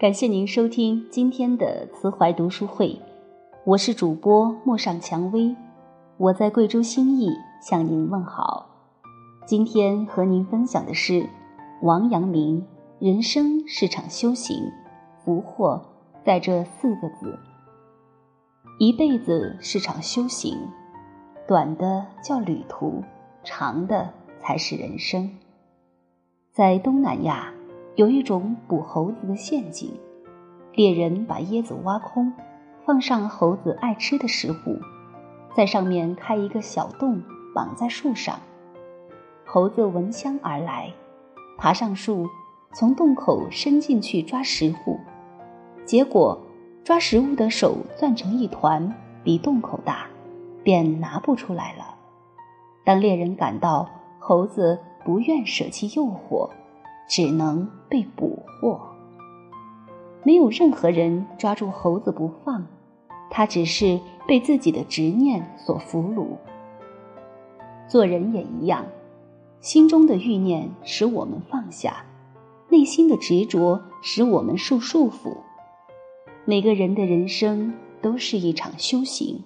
感谢您收听今天的慈怀读书会，我是主播陌上蔷薇，我在贵州兴义向您问好。今天和您分享的是王阳明：“人生是场修行，福祸在这四个字。一辈子是场修行，短的叫旅途，长的才是人生。”在东南亚。有一种捕猴子的陷阱，猎人把椰子挖空，放上猴子爱吃的食物，在上面开一个小洞，绑在树上。猴子闻香而来，爬上树，从洞口伸进去抓食物，结果抓食物的手攥成一团，比洞口大，便拿不出来了。当猎人感到猴子不愿舍弃诱惑。只能被捕获。没有任何人抓住猴子不放，他只是被自己的执念所俘虏。做人也一样，心中的欲念使我们放下，内心的执着使我们受束缚。每个人的人生都是一场修行，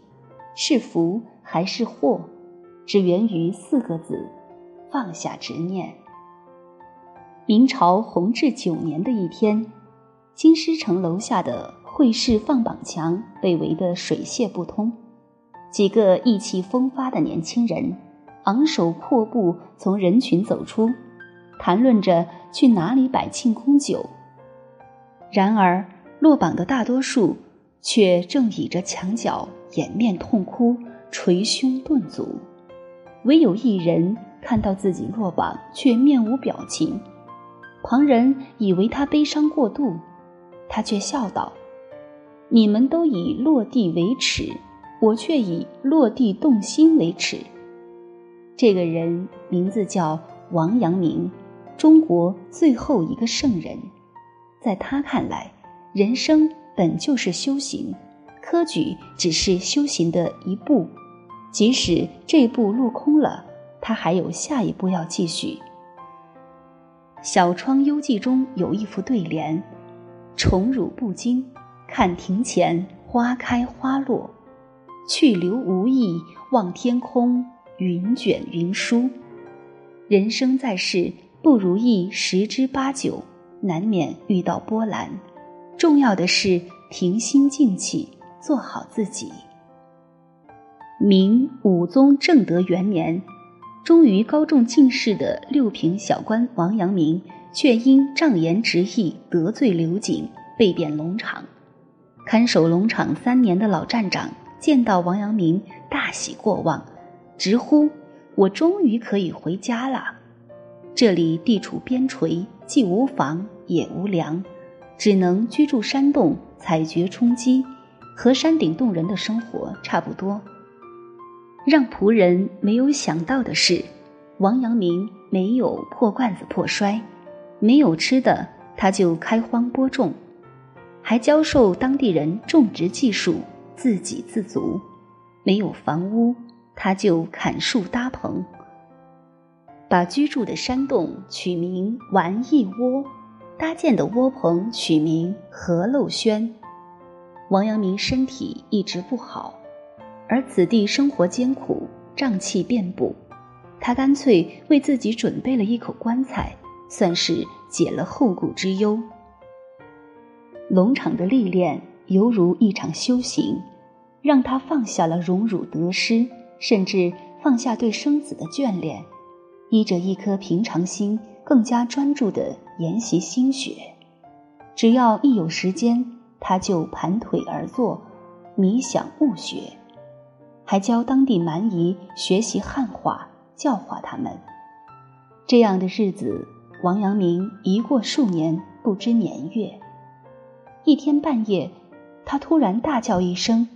是福还是祸，只源于四个字：放下执念。明朝弘治九年的一天，京师城楼下的会试放榜墙被围得水泄不通。几个意气风发的年轻人昂首阔步从人群走出，谈论着去哪里摆庆功酒。然而落榜的大多数却正倚着墙角掩面痛哭，捶胸顿足。唯有一人看到自己落榜，却面无表情。旁人以为他悲伤过度，他却笑道：“你们都以落地为耻，我却以落地动心为耻。”这个人名字叫王阳明，中国最后一个圣人。在他看来，人生本就是修行，科举只是修行的一步，即使这步落空了，他还有下一步要继续。《小窗幽记》中有一副对联：“宠辱不惊，看庭前花开花落；去留无意，望天空云卷云舒。”人生在世，不如意十之八九，难免遇到波澜。重要的是平心静气，做好自己。明武宗正德元年。终于高中进士的六品小官王阳明，却因仗言执意得罪刘瑾，被贬龙场。看守龙场三年的老站长见到王阳明，大喜过望，直呼：“我终于可以回家了。这里地处边陲，既无房也无粮，只能居住山洞，采掘充饥，和山顶洞人的生活差不多。”让仆人没有想到的是，王阳明没有破罐子破摔，没有吃的他就开荒播种，还教授当地人种植技术，自给自足；没有房屋，他就砍树搭棚，把居住的山洞取名玩意窝，搭建的窝棚取名和陋轩。王阳明身体一直不好。而此地生活艰苦，瘴气遍布，他干脆为自己准备了一口棺材，算是解了后顾之忧。农场的历练犹如一场修行，让他放下了荣辱得失，甚至放下对生死的眷恋，依着一颗平常心，更加专注地研习心学。只要一有时间，他就盘腿而坐，冥想悟学。还教当地蛮夷学习汉话，教化他们。这样的日子，王阳明一过数年，不知年月。一天半夜，他突然大叫一声，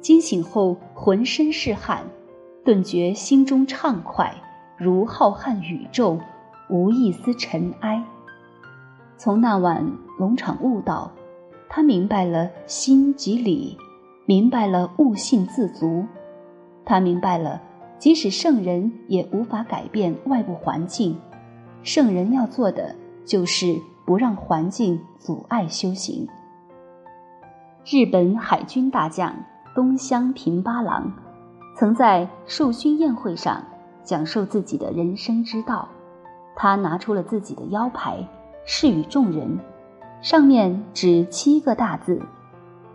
惊醒后浑身是汗，顿觉心中畅快，如浩瀚宇宙，无一丝尘埃。从那晚龙场悟道，他明白了心即理。明白了悟性自足，他明白了，即使圣人也无法改变外部环境，圣人要做的就是不让环境阻碍修行。日本海军大将东乡平八郎，曾在授勋宴会上讲授自己的人生之道。他拿出了自己的腰牌，示与众人，上面指七个大字：“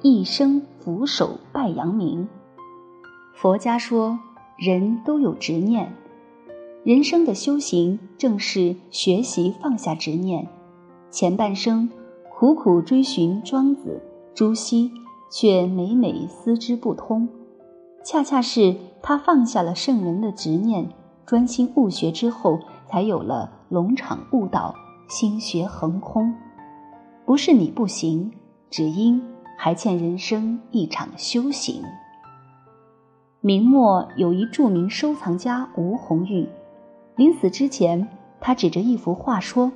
一生俯首拜阳明。”佛家说，人都有执念，人生的修行正是学习放下执念。前半生苦苦追寻庄子。朱熹却每每思之不通，恰恰是他放下了圣人的执念，专心悟学之后，才有了龙场悟道，心学横空。不是你不行，只因还欠人生一场修行。明末有一著名收藏家吴红玉，临死之前，他指着一幅画说：“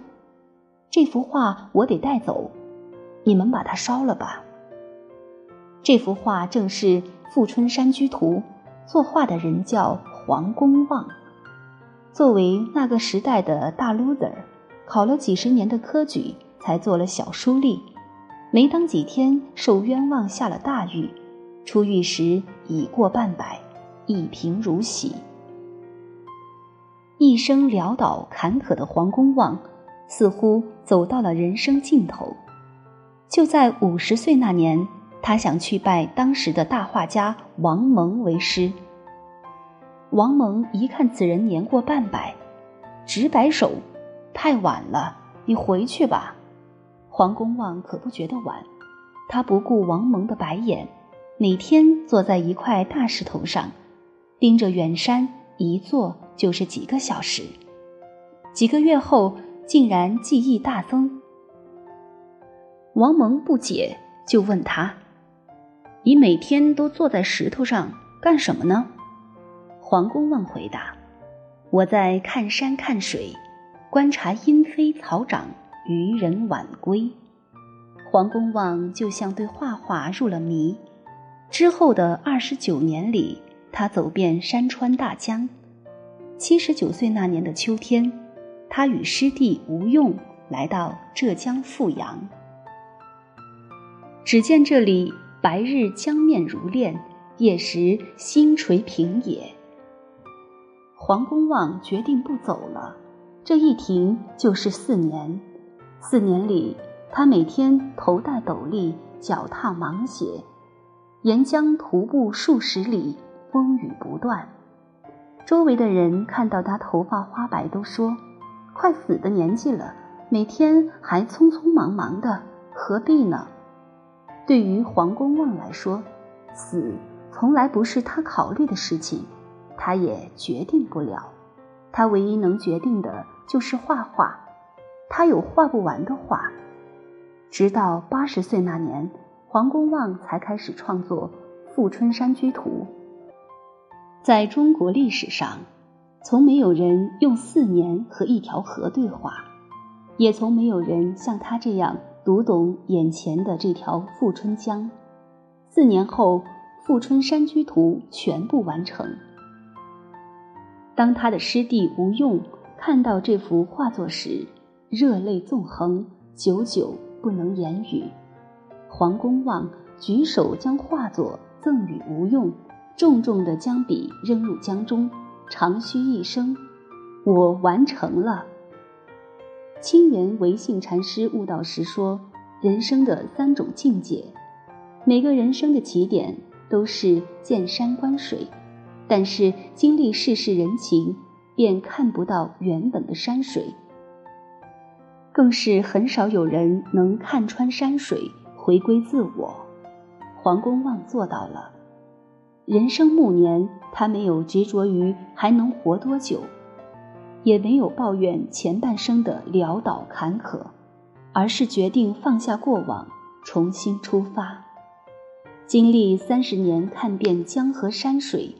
这幅画我得带走，你们把它烧了吧。”这幅画正是《富春山居图》，作画的人叫黄公望。作为那个时代的大 loser，考了几十年的科举才做了小书吏，没当几天受冤枉下了大狱，出狱时已过半百，一贫如洗。一生潦倒坎坷的黄公望，似乎走到了人生尽头。就在五十岁那年。他想去拜当时的大画家王蒙为师。王蒙一看此人年过半百，直摆手：“太晚了，你回去吧。”黄公望可不觉得晚，他不顾王蒙的白眼，每天坐在一块大石头上，盯着远山，一坐就是几个小时。几个月后，竟然技艺大增。王蒙不解，就问他。你每天都坐在石头上干什么呢？黄公望回答：“我在看山看水，观察莺飞草长，渔人晚归。”黄公望就像对画画入了迷。之后的二十九年里，他走遍山川大江。七十九岁那年的秋天，他与师弟吴用来到浙江富阳，只见这里。白日江面如练，夜时星垂平野。黄公望决定不走了，这一停就是四年。四年里，他每天头戴斗笠，脚踏芒鞋，沿江徒步数十里，风雨不断。周围的人看到他头发花白，都说：“快死的年纪了，每天还匆匆忙忙的，何必呢？”对于黄公望来说，死从来不是他考虑的事情，他也决定不了。他唯一能决定的就是画画，他有画不完的画。直到八十岁那年，黄公望才开始创作《富春山居图》。在中国历史上，从没有人用四年和一条河对话，也从没有人像他这样。读懂眼前的这条富春江，四年后《富春山居图》全部完成。当他的师弟吴用看到这幅画作时，热泪纵横，久久不能言语。黄公望举手将画作赠与吴用，重重地将笔扔入江中，长吁一声：“我完成了。”清源唯信禅师悟道时说：“人生的三种境界，每个人生的起点都是见山观水，但是经历世事人情，便看不到原本的山水。更是很少有人能看穿山水，回归自我。黄公望做到了。人生暮年，他没有执着于还能活多久。”也没有抱怨前半生的潦倒坎坷，而是决定放下过往，重新出发。经历三十年看遍江河山水，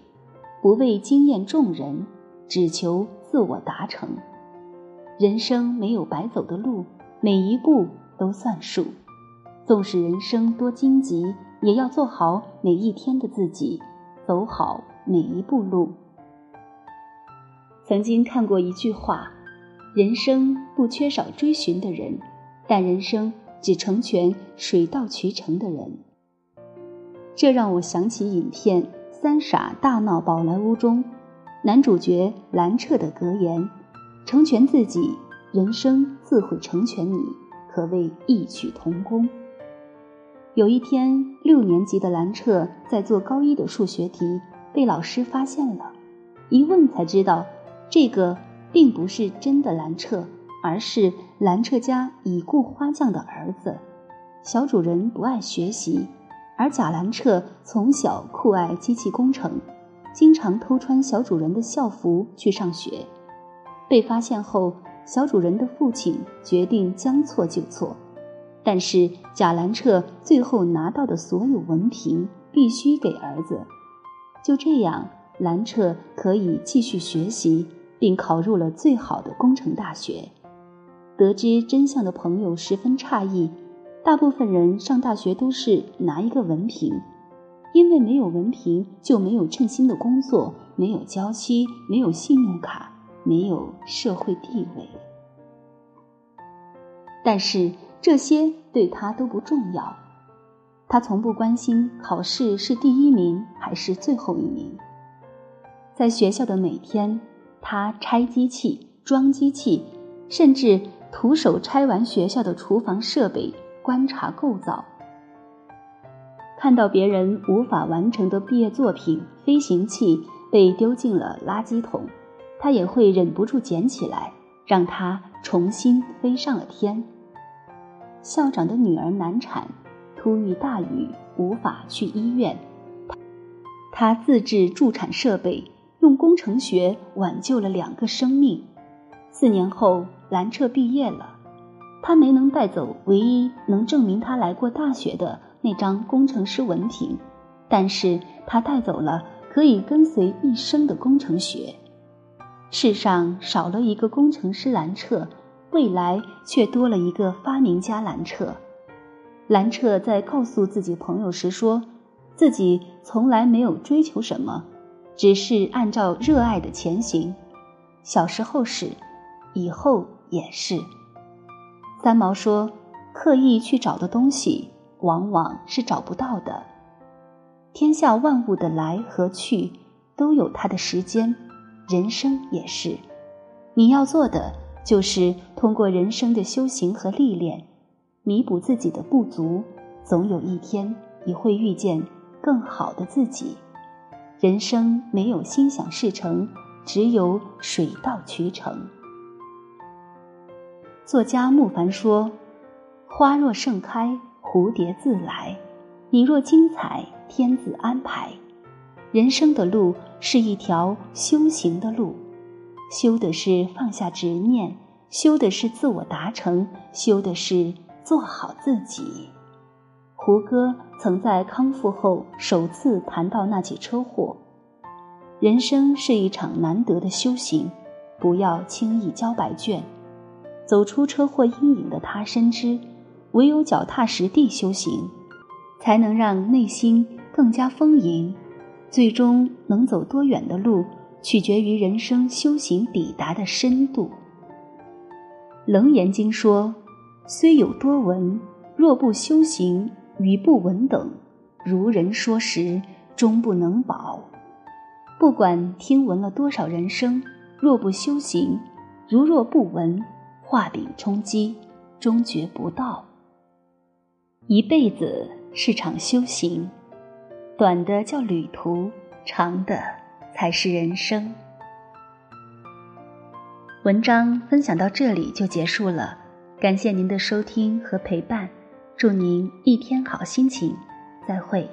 不为惊艳众人，只求自我达成。人生没有白走的路，每一步都算数。纵使人生多荆棘，也要做好每一天的自己，走好每一步路。曾经看过一句话：“人生不缺少追寻的人，但人生只成全水到渠成的人。这让我想起影片《三傻大闹宝莱坞》中男主角兰彻的格言：“成全自己，人生自会成全你。”可谓异曲同工。有一天，六年级的兰彻在做高一的数学题，被老师发现了。一问才知道，这个并不是真的兰彻，而是兰彻家已故花匠的儿子。小主人不爱学习，而贾兰彻从小酷爱机器工程，经常偷穿小主人的校服去上学。被发现后，小主人的父亲决定将错就错。但是贾兰彻最后拿到的所有文凭必须给儿子，就这样，兰彻可以继续学习，并考入了最好的工程大学。得知真相的朋友十分诧异，大部分人上大学都是拿一个文凭，因为没有文凭就没有称心的工作，没有娇妻，没有信用卡，没有社会地位。但是。这些对他都不重要，他从不关心考试是第一名还是最后一名。在学校的每天，他拆机器、装机器，甚至徒手拆完学校的厨房设备，观察构造。看到别人无法完成的毕业作品——飞行器被丢进了垃圾桶，他也会忍不住捡起来，让它重新飞上了天。校长的女儿难产，突遇大雨，无法去医院。他自制助产设备，用工程学挽救了两个生命。四年后，兰彻毕业了，他没能带走唯一能证明他来过大学的那张工程师文凭，但是他带走了可以跟随一生的工程学。世上少了一个工程师兰彻。未来却多了一个发明家兰彻。兰彻在告诉自己朋友时说：“自己从来没有追求什么，只是按照热爱的前行。小时候是，以后也是。”三毛说：“刻意去找的东西，往往是找不到的。天下万物的来和去，都有它的时间，人生也是。你要做的。”就是通过人生的修行和历练，弥补自己的不足，总有一天你会遇见更好的自己。人生没有心想事成，只有水到渠成。作家木凡说：“花若盛开，蝴蝶自来；你若精彩，天自安排。人生的路是一条修行的路。”修的是放下执念，修的是自我达成，修的是做好自己。胡歌曾在康复后首次谈到那起车祸。人生是一场难得的修行，不要轻易交白卷。走出车祸阴影的他深知，唯有脚踏实地修行，才能让内心更加丰盈，最终能走多远的路。取决于人生修行抵达的深度。《楞严经》说：“虽有多闻，若不修行，与不闻等，如人说时，终不能保。”不管听闻了多少人生，若不修行，如若不闻，画饼充饥，终觉不到。一辈子是场修行，短的叫旅途，长的。才是人生。文章分享到这里就结束了，感谢您的收听和陪伴，祝您一天好心情，再会。